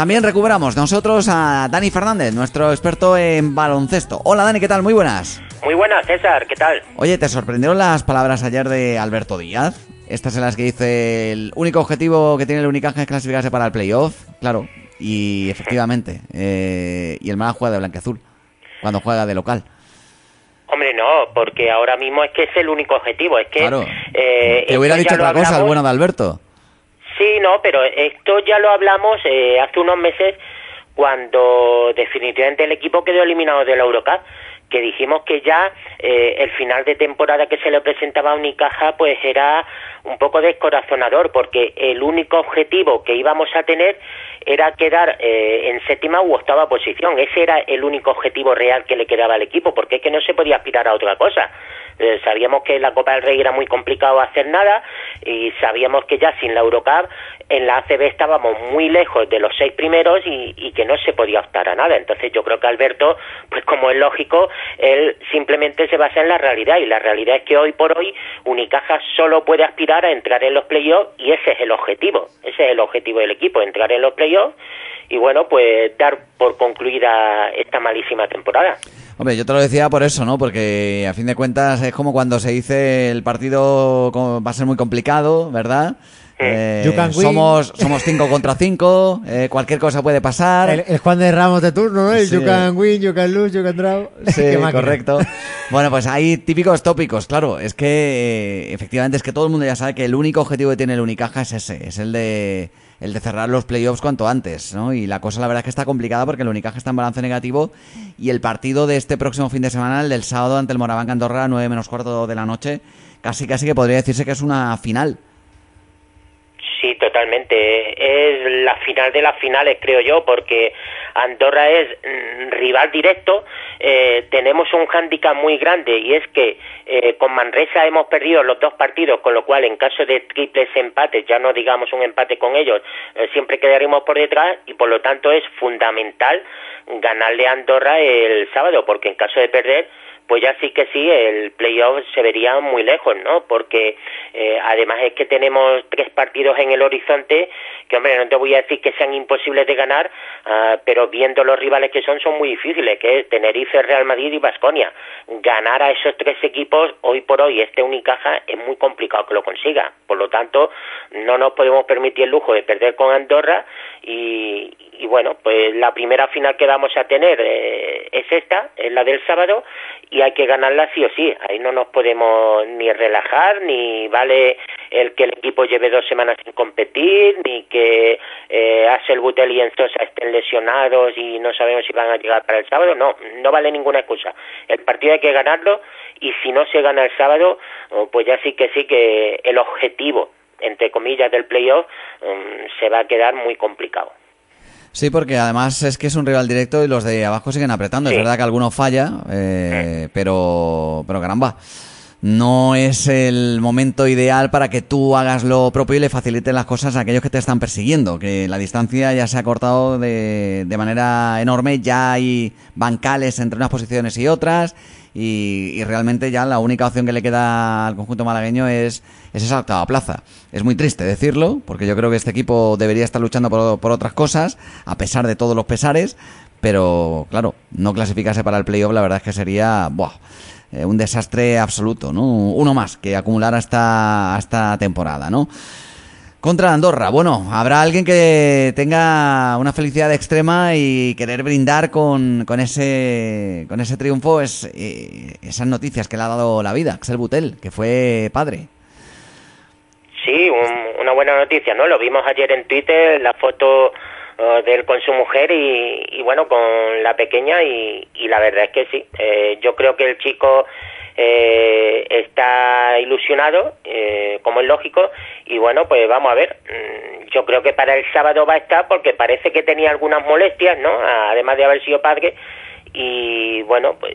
También recuperamos nosotros a Dani Fernández, nuestro experto en baloncesto. Hola Dani, ¿qué tal? Muy buenas. Muy buenas, César, ¿qué tal? Oye, ¿te sorprendieron las palabras ayer de Alberto Díaz? Estas en las que dice el único objetivo que tiene el Unicaja es clasificarse para el playoff. Claro, y efectivamente. eh, y el Málaga juega de blanqueazul cuando juega de local. Hombre, no, porque ahora mismo es que es el único objetivo. Es que. Claro. eh, Te hubiera esto dicho otra cosa el hablamos- bueno de Alberto. Sí, no, pero esto ya lo hablamos eh, hace unos meses cuando definitivamente el equipo quedó eliminado de la Eurocup que dijimos que ya eh, el final de temporada que se le presentaba a Unicaja pues era un poco descorazonador porque el único objetivo que íbamos a tener era quedar eh, en séptima u octava posición. Ese era el único objetivo real que le quedaba al equipo porque es que no se podía aspirar a otra cosa Eh, sabíamos que en la Copa del Rey era muy complicado hacer nada y sabíamos que ya sin la Eurocup en la ACB estábamos muy lejos de los seis primeros y, y que no se podía optar a nada. Entonces yo creo que Alberto, pues como es lógico, él simplemente se basa en la realidad y la realidad es que hoy por hoy Unicaja solo puede aspirar a entrar en los playoffs y ese es el objetivo, ese es el objetivo del equipo, entrar en los playoffs y bueno, pues dar por concluida esta malísima temporada. Hombre, yo te lo decía por eso, ¿no? Porque a fin de cuentas es como cuando se dice el partido va a ser muy complicado, ¿verdad? Eh, You can win. somos, somos cinco contra cinco, eh, cualquier cosa puede pasar. El, el Juan de Ramos de turno, ¿no? El Sí. you can win, you can lose, you can draw. Sí, correcto. Bueno, pues hay típicos tópicos, claro. Es que eh, efectivamente es que todo el mundo ya sabe que el único objetivo que tiene el Unicaja es ese, es el de el de cerrar los playoffs cuanto antes, ¿no? Y la cosa la verdad es que está complicada porque el Unicaja está en balance negativo y el partido de este próximo fin de semana, el del sábado ante el Moraván Andorra, 9 menos cuarto de la noche, casi casi que podría decirse que es una final. Sí, totalmente. Es la final de las finales, creo yo, porque Andorra es mm, rival directo. Eh, tenemos un hándicap muy grande y es que eh, con Manresa hemos perdido los dos partidos, con lo cual en caso de triples empates, ya no digamos un empate con ellos, eh, siempre quedaremos por detrás y por lo tanto es fundamental ganarle a Andorra el sábado, porque en caso de perder pues ya sí que sí, el playoff se vería muy lejos, ¿no? Porque eh, además es que tenemos tres partidos en el horizonte que, hombre, no te voy a decir que sean imposibles de ganar, ah, pero viendo los rivales que son, son muy difíciles, que es Tenerife, Real Madrid y Basconia. Ganar a esos tres equipos, hoy por hoy, este Unicaja, es muy complicado que lo consiga. Por lo tanto, no nos podemos permitir el lujo de perder con Andorra y, y bueno, pues la primera final que vamos a tener eh, es esta, es la del sábado, y hay que ganarla sí o sí. Ahí no nos podemos ni relajar, ni vale el que el equipo lleve dos semanas sin competir, ni que eh, Axel Butel y Enzosa estén lesionados y no sabemos si van a llegar para el sábado. No, no vale ninguna excusa. El partido hay que ganarlo y si no se gana el sábado, oh, pues ya sí que sí que el objetivo, entre comillas, del playoff mm, se va a quedar muy complicado. Sí, porque además es que es un rival directo y los de abajo siguen apretando. Sí. Es verdad que alguno falla, eh, pero, pero caramba, no es el momento ideal para que tú hagas lo propio y le facilites las cosas a aquellos que te están persiguiendo. Que la distancia ya se ha cortado de, de manera enorme, ya hay bancales entre unas posiciones y otras. Y, y realmente ya la única opción que le queda al conjunto malagueño es, es esa octava plaza. Es muy triste decirlo, porque yo creo que este equipo debería estar luchando por, por otras cosas, a pesar de todos los pesares, pero claro, no clasificarse para el playoff la verdad es que sería buah, eh, un desastre absoluto, ¿no? Uno más que acumular hasta, esta temporada, ¿no? Contra Andorra, bueno, habrá alguien que tenga una felicidad extrema y querer brindar con, con ese con ese triunfo es eh, esas noticias que le ha dado la vida, Axel Butel, que fue padre. Sí, un- una buena noticia, ¿no? Lo vimos ayer en Twitter, la foto eh, de él con su mujer y, y bueno, con la pequeña y, la verdad es que sí. Eh, yo creo que el chico eh, está ilusionado, eh, como es lógico, y bueno, pues vamos a ver. Mm, Yo creo que para el sábado va a estar porque parece que tenía algunas molestias, ¿no? Además de haber sido padre y bueno, pues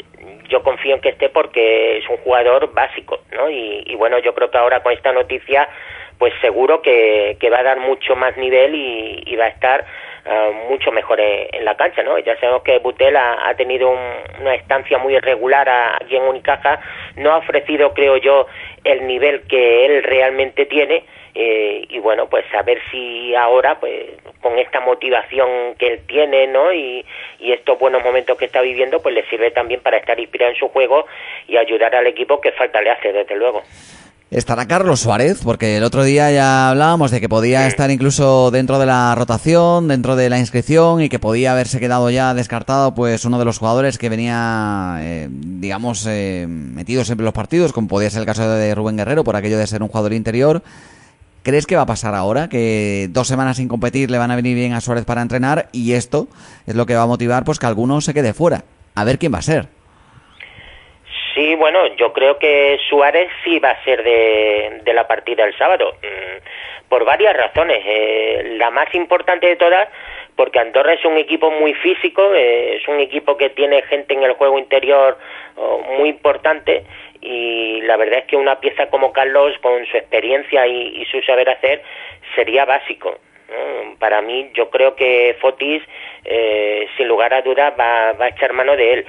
yo confío en que esté porque es un jugador básico, ¿no? Y, y bueno, yo creo que ahora con esta noticia, pues seguro que, que va a dar mucho más nivel y, y va a estar ah, mucho mejor en, la cancha, ¿no? Ya sabemos que Butel ha, tenido una estancia muy irregular aquí en Unicaja, no ha ofrecido, creo yo, el nivel que él realmente tiene eh, y bueno, pues a ver si ahora, pues con esta motivación que él tiene, ¿no? Y estos buenos momentos que está viviendo, pues le sirve también para estar inspirado en su juego y ayudar al equipo que falta le hace, desde luego. Estará Carlos Suárez, porque el otro día ya hablábamos de que podía estar incluso dentro de la rotación, dentro de la inscripción y que podía haberse quedado ya descartado, pues uno de los jugadores que venía, eh, digamos, eh, metido siempre en los partidos, como podía ser el caso de Rubén Guerrero, por aquello de ser un jugador interior. ¿Crees que va a pasar ahora? Que dos semanas sin competir le van a venir bien a Suárez para entrenar y esto es lo que va a motivar pues que alguno se quede fuera. A ver quién va a ser. Sí, bueno, yo creo que Suárez sí va a ser de, la partida el sábado, mm, por varias razones. Eh, la más importante de todas, porque Andorra es un equipo muy físico, eh, es un equipo que tiene gente en el juego interior oh, muy importante y la verdad es que una pieza como Carlos, con su experiencia y, su saber hacer, sería básico. Para mí, yo creo que Fotis, eh, sin lugar a dudas, va, va a echar mano de él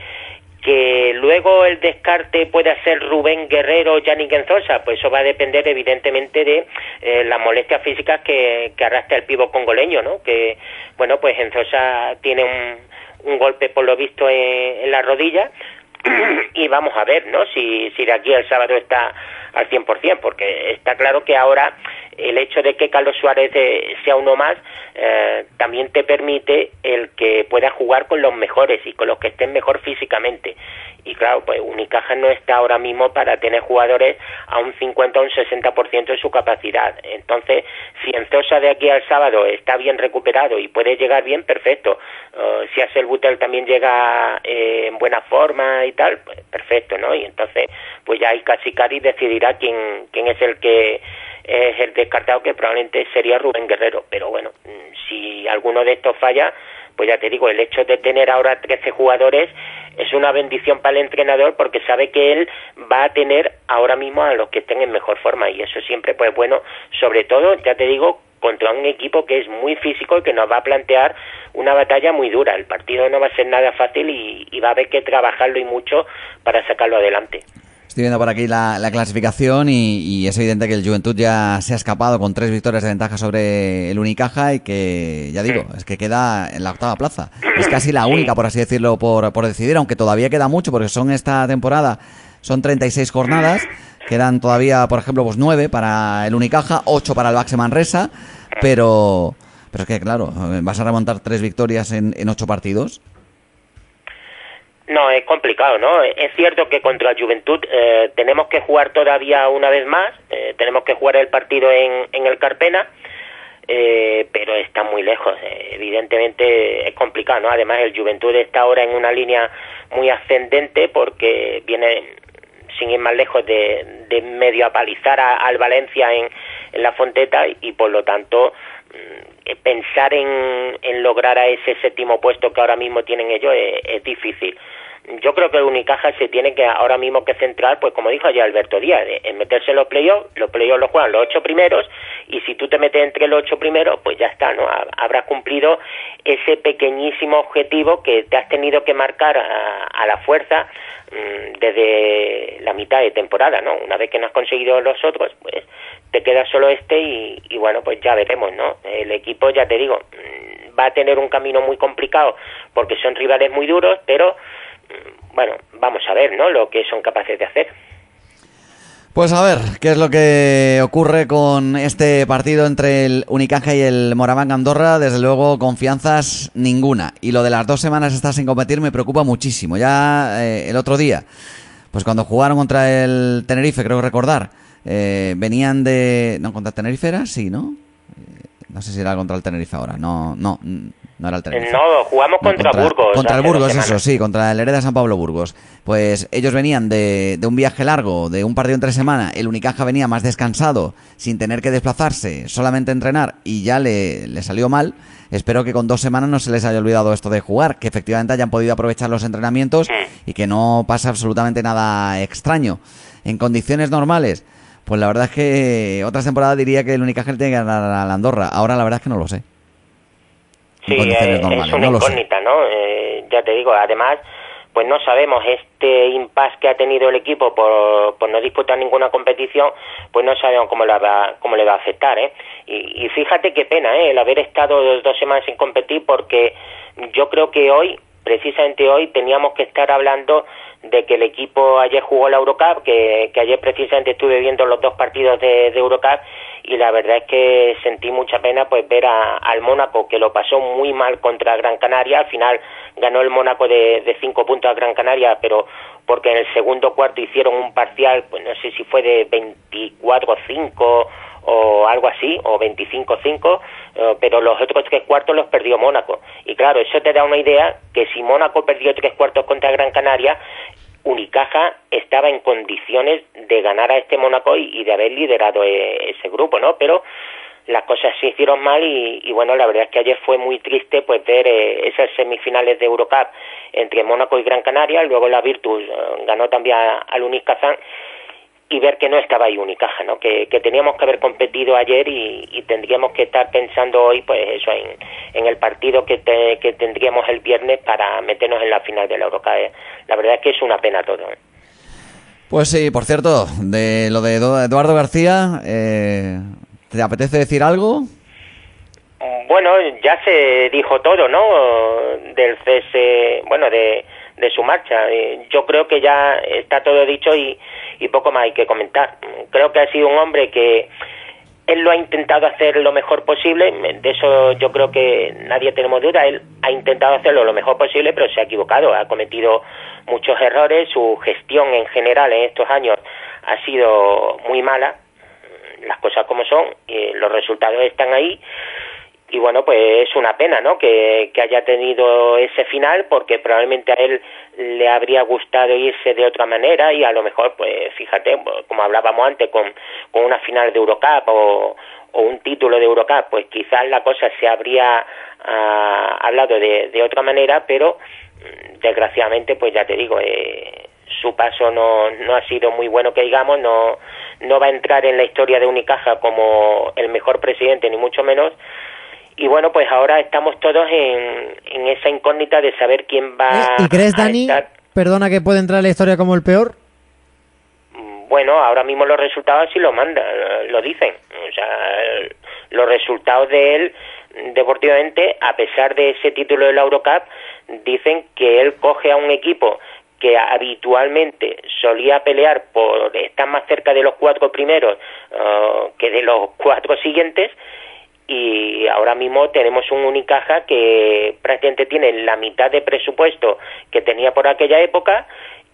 que luego el descarte pueda ser Rubén Guerrero o Yannick Enzosa, pues eso va a depender evidentemente de eh, las molestias físicas que, arrastra el pivo congoleño, ¿no? Que, bueno, pues Enzosa tiene un, un golpe por lo visto en, la rodilla y vamos a ver, ¿no? Si, si de aquí al sábado está al 100%, porque está claro que ahora el hecho de que Carlos Suárez eh, sea uno más eh, también te permite el que pueda jugar con los mejores y con los que estén mejor físicamente. Y claro, pues Unicaja no está ahora mismo para tener jugadores a un 50 o un 60% de su capacidad. Entonces, si Enzosa de aquí al sábado está bien recuperado y puede llegar bien, perfecto. Uh, si el Butel también llega eh, en buena forma y tal, pues perfecto, ¿no? Y entonces, pues ya hay casi Cari decidirá quién, quién es el que es el descartado que probablemente sería Rubén Guerrero. Pero bueno, mm, si alguno de estos falla, pues ya te digo, el hecho de tener ahora 13 jugadores es una bendición para el entrenador porque sabe que él va a tener ahora mismo a los que estén en mejor forma y eso siempre pues bueno, sobre todo, ya te digo, contra un equipo que es muy físico y que nos va a plantear una batalla muy dura. El partido no va a ser nada fácil y, y va a haber que trabajarlo y mucho para sacarlo adelante. Estoy viendo por aquí la, clasificación y, es evidente que el Juventud ya se ha escapado con tres victorias de ventaja sobre el Unicaja y que, ya digo, es que queda en la octava plaza. Es casi la única, por así decirlo, por, por decidir, aunque todavía queda mucho porque son esta temporada, son 36 jornadas, quedan todavía, por ejemplo, pues 9 para el Unicaja, 8 para el Baxe Manresa, pero, pero es que, claro, vas a remontar tres victorias en, en ocho partidos no, es complicado, ¿no? Es cierto que contra la Juventud eh, tenemos que jugar todavía una vez más, eh, tenemos que jugar el partido en, en el Carpena, eh, pero está muy lejos. evidentemente es complicado, ¿no? Además, el Juventud está ahora en una línea muy ascendente porque viene, sin ir más lejos, de, de medio apalizar al Valencia en, la Fonteta y por lo tanto pensar en, lograr a ese séptimo puesto que ahora mismo tienen ellos es difícil yo creo que Unicaja se tiene que ahora mismo que centrar, pues como dijo ya Alberto Díaz, en meterse en los playoffs, los playoffs los juegan los ocho primeros, y si tú te metes entre los ocho primeros, pues ya está, ¿no? Habrás cumplido ese pequeñísimo objetivo que te has tenido que marcar a, la fuerza mm, desde la mitad de temporada, ¿no? Una vez que no has conseguido los otros, pues te queda solo este y, y bueno, pues ya veremos, ¿no? El equipo, ya te digo, mm, va a tener un camino muy complicado porque son rivales muy duros, pero bueno, vamos a ver, ¿no? Lo que son capaces de hacer. Pues a ver, ¿qué es lo que ocurre con este partido entre el Unicaja y el Moraván Andorra? Desde luego, confianzas ninguna. Y lo de las dos semanas estar sin competir me preocupa muchísimo. Ya eh, el otro día, pues cuando jugaron contra el Tenerife, creo recordar, eh, venían de... ¿No, contra el Tenerife era? Sí, ¿no? Eh, no sé si era contra el Tenerife ahora. No, no, no era el Tenerife. No, jugamos contra, Burgos. Contra el Burgos, eso, sí, contra el Hereda San Pablo Burgos. Pues ellos venían de, de, un viaje largo, de un partido en tres semanas. El Unicaja venía más descansado, sin tener que desplazarse, solamente entrenar, y ya le, le salió mal. Espero que con dos semanas no se les haya olvidado esto de jugar, que efectivamente hayan podido aprovechar los entrenamientos y que no pase absolutamente nada extraño. En condiciones normales, pues la verdad es que otras temporadas diría que el Unicaja tiene que ganar a la Andorra. Ahora la verdad es que no lo sé. Sí, es, una incógnita, ¿no? Eh, ya te digo, además, pues no sabemos este impasse que ha tenido el equipo por, por no disputar ninguna competición, pues no sabemos cómo, la va, cómo le va a afectar, ¿eh? Y, y fíjate qué pena, ¿eh? El haber estado dos semanas sin competir porque yo creo que hoy, precisamente hoy, teníamos que estar hablando de que el equipo ayer jugó la Eurocup, que, ayer precisamente estuve viendo los dos partidos de, de, Eurocup y la verdad es que sentí mucha pena pues ver a, al Mónaco que lo pasó muy mal contra Gran Canaria, al final ganó el Mónaco de, cinco puntos a Gran Canaria, pero porque en el segundo cuarto hicieron un parcial, pues no sé si fue de 24-5 o algo así, o 25-5, eh, pero los otros tres cuartos los perdió Mónaco. Y claro, eso te da una idea que si Mónaco perdió tres cuartos contra Gran Canaria, Unicaja estaba en condiciones de ganar a este Mónaco y, de haber liderado e, ese grupo, ¿no? Pero las cosas se hicieron mal y, bueno, la verdad es que ayer fue muy triste pues ver eh, esas semifinales de Eurocup entre Mónaco y Gran Canaria, luego la Virtus eh, ganó también al Unicazán y ver que no estaba ahí Unicaja, ¿no? Que, teníamos que haber competido ayer y, tendríamos que estar pensando hoy, pues eso, en, el partido que, que tendríamos el viernes para meternos en la final de la Eurocup. La verdad es que es una pena todo. ¿eh? Pues sí, por cierto, de lo de Eduardo García, eh, ¿te apetece decir algo? Bueno, ya se dijo todo, ¿no? Del cese, bueno, de, de su marcha. Yo creo que ya está todo dicho y, poco más hay que comentar. Creo que ha sido un hombre que él lo ha intentado hacer lo mejor posible, de eso yo creo que nadie tenemos duda, él ha intentado hacerlo lo mejor posible, pero se ha equivocado, ha cometido muchos errores, su gestión en general en estos años ha sido muy mala, las cosas como son, y los resultados están ahí, y bueno, pues es una pena, ¿no? Que, haya tenido ese final porque probablemente a él le habría gustado irse de otra manera y a lo mejor, pues fíjate, como hablábamos antes, con, con una final de Eurocup o, o un título de Eurocup, pues quizás la cosa se habría ah, hablado de, de otra manera, pero mm, desgraciadamente, pues ya te digo, eh, su paso no, no ha sido muy bueno que digamos, no, no va a entrar en la historia de Unicaja como el mejor presidente, ni mucho menos, y bueno, pues ahora estamos todos en, en esa incógnita de saber quién va ¿Eh? ¿Y crees, Dani, perdona, que puede entrar en la historia como el peor? Mm, bueno, ahora mismo los resultados sí lo mandan, lo dicen. O sea, los resultados de él, deportivamente, a pesar de ese título de la Eurocup, dicen que él coge a un equipo que habitualmente solía pelear por estar más cerca de los cuatro primeros uh, que de los cuatro siguientes y ahora mismo tenemos un Unicaja que prácticamente tiene la mitad de presupuesto que tenía por aquella época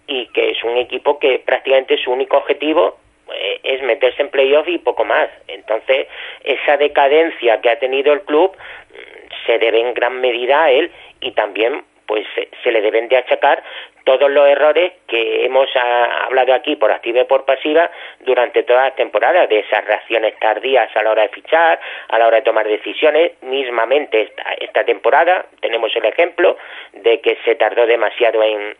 y que es un equipo que prácticamente su único objetivo eh, es meterse en playoff y poco más. Entonces, esa decadencia que ha tenido el club mm, se debe en gran medida a él y también pues se, le deben de achacar todos los errores que hemos ah, hablado aquí por activa y por pasiva durante toda la temporada, de esas reacciones tardías a la hora de fichar, a la hora de tomar decisiones. Mismamente esta, esta temporada tenemos el ejemplo de que se tardó demasiado en,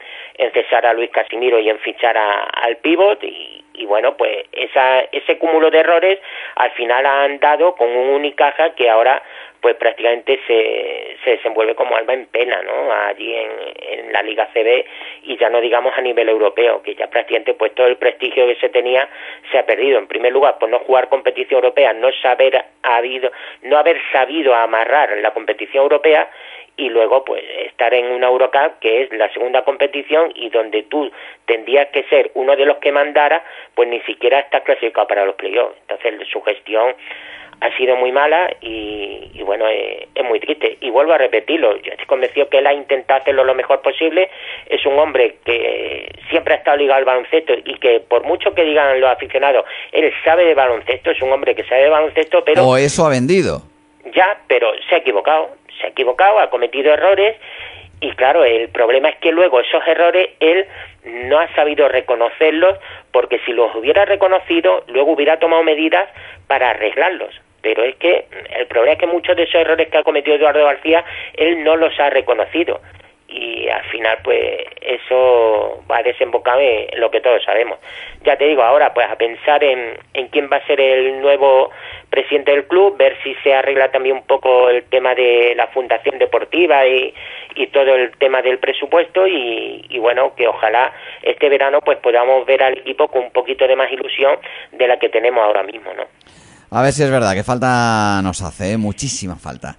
cesar a Luis Casimiro y en fichar al pivot y, y bueno, pues esa, ese cúmulo de errores al final han dado con un Unicaja que ahora pues prácticamente se, se desenvuelve como alma en pena, ¿no? Allí en, en la Liga CB y ya no digamos a nivel europeo, que ya prácticamente pues todo el prestigio que se tenía se ha perdido. En primer lugar, por no jugar competición europea, no saber habido, no haber sabido amarrar la competición europea y luego pues estar en una Eurocup que es la segunda competición y donde tú tendrías que ser uno de los que mandara pues ni siquiera estás clasificado para los playoffs entonces su gestión ha sido muy mala y, bueno, eh, es, muy triste. Y vuelvo a repetirlo, yo estoy convencido que él ha intentado hacerlo lo mejor posible. Es un hombre que siempre ha estado ligado al baloncesto y que por mucho que digan los aficionados, él sabe de baloncesto, es un hombre que sabe de baloncesto, pero... O eso ha vendido. Ya, pero se ha equivocado, se ha equivocado, ha cometido errores y claro, el problema es que luego esos errores él no ha sabido reconocerlos porque si los hubiera reconocido, luego hubiera tomado medidas para arreglarlos pero es que el problema es que muchos de esos errores que ha cometido Eduardo García, él no los ha reconocido. Y al final pues eso va a desembocar en lo que todos sabemos. Ya te digo, ahora pues a pensar en, en quién va a ser el nuevo presidente del club, ver si se arregla también un poco el tema de la fundación deportiva y, y todo el tema del presupuesto y, y, bueno, que ojalá este verano pues podamos ver al equipo con un poquito de más ilusión de la que tenemos ahora mismo, ¿no? A ver si es verdad que falta nos hace, ¿eh? muchísima falta.